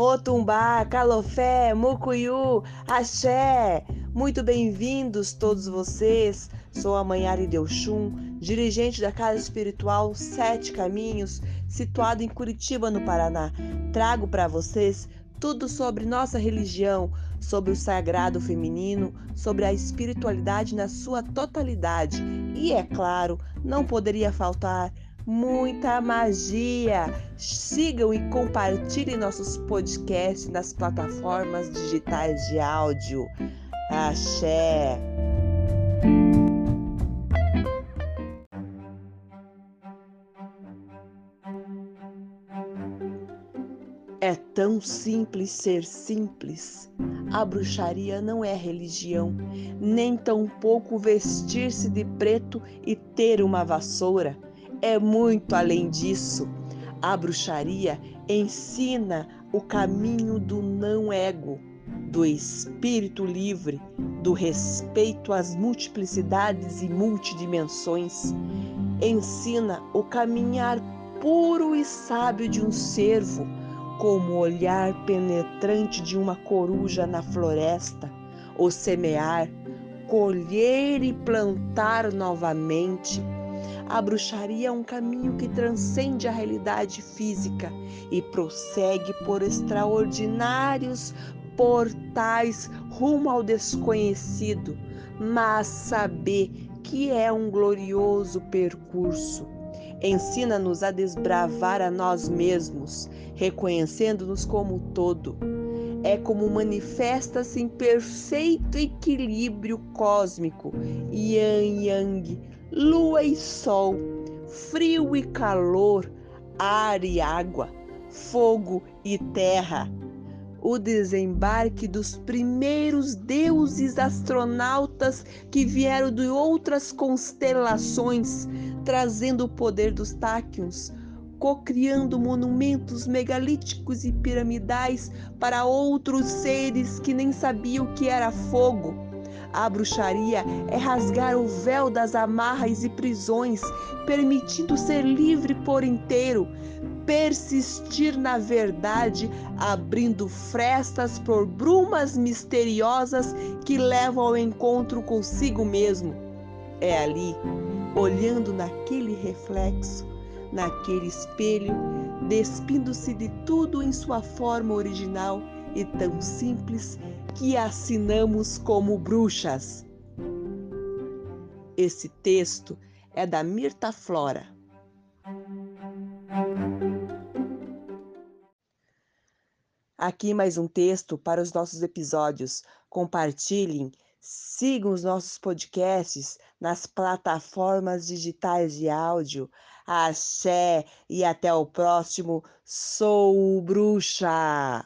Motumbá, Calofé, Mucuyu, Axé. Muito bem-vindos todos vocês. Sou a Manhari Delchum, dirigente da Casa Espiritual Sete Caminhos, situada em Curitiba, no Paraná. Trago para vocês tudo sobre nossa religião, sobre o sagrado feminino, sobre a espiritualidade na sua totalidade e, é claro, não poderia faltar muita magia. Sigam e compartilhem nossos podcasts nas plataformas digitais de áudio. Axé! É tão simples ser simples. A bruxaria não é religião, nem tampouco vestir-se de preto e ter uma vassoura é muito além disso. A bruxaria ensina o caminho do não ego, do espírito livre, do respeito às multiplicidades e multidimensões. Ensina o caminhar puro e sábio de um cervo, como o olhar penetrante de uma coruja na floresta, o semear, colher e plantar novamente a bruxaria é um caminho que transcende a realidade física e prossegue por extraordinários portais rumo ao desconhecido, mas saber que é um glorioso percurso. Ensina-nos a desbravar a nós mesmos, reconhecendo-nos como todo. É como manifesta-se em perfeito equilíbrio cósmico, yin yang, lua e sol, frio e calor, ar e água, fogo e terra. O desembarque dos primeiros deuses astronautas que vieram de outras constelações, trazendo o poder dos Táquions, cocriando monumentos megalíticos e piramidais para outros seres que nem sabiam o que era fogo a bruxaria é rasgar o véu das amarras e prisões, permitindo ser livre por inteiro, persistir na verdade, abrindo frestas por brumas misteriosas que levam ao encontro consigo mesmo. É ali, olhando naquele reflexo, naquele espelho, despindo-se de tudo em sua forma original e tão simples que assinamos como bruxas. Esse texto é da Mirta Flora. Aqui mais um texto para os nossos episódios. Compartilhem, sigam os nossos podcasts nas plataformas digitais de áudio. Axé e até o próximo. Sou bruxa!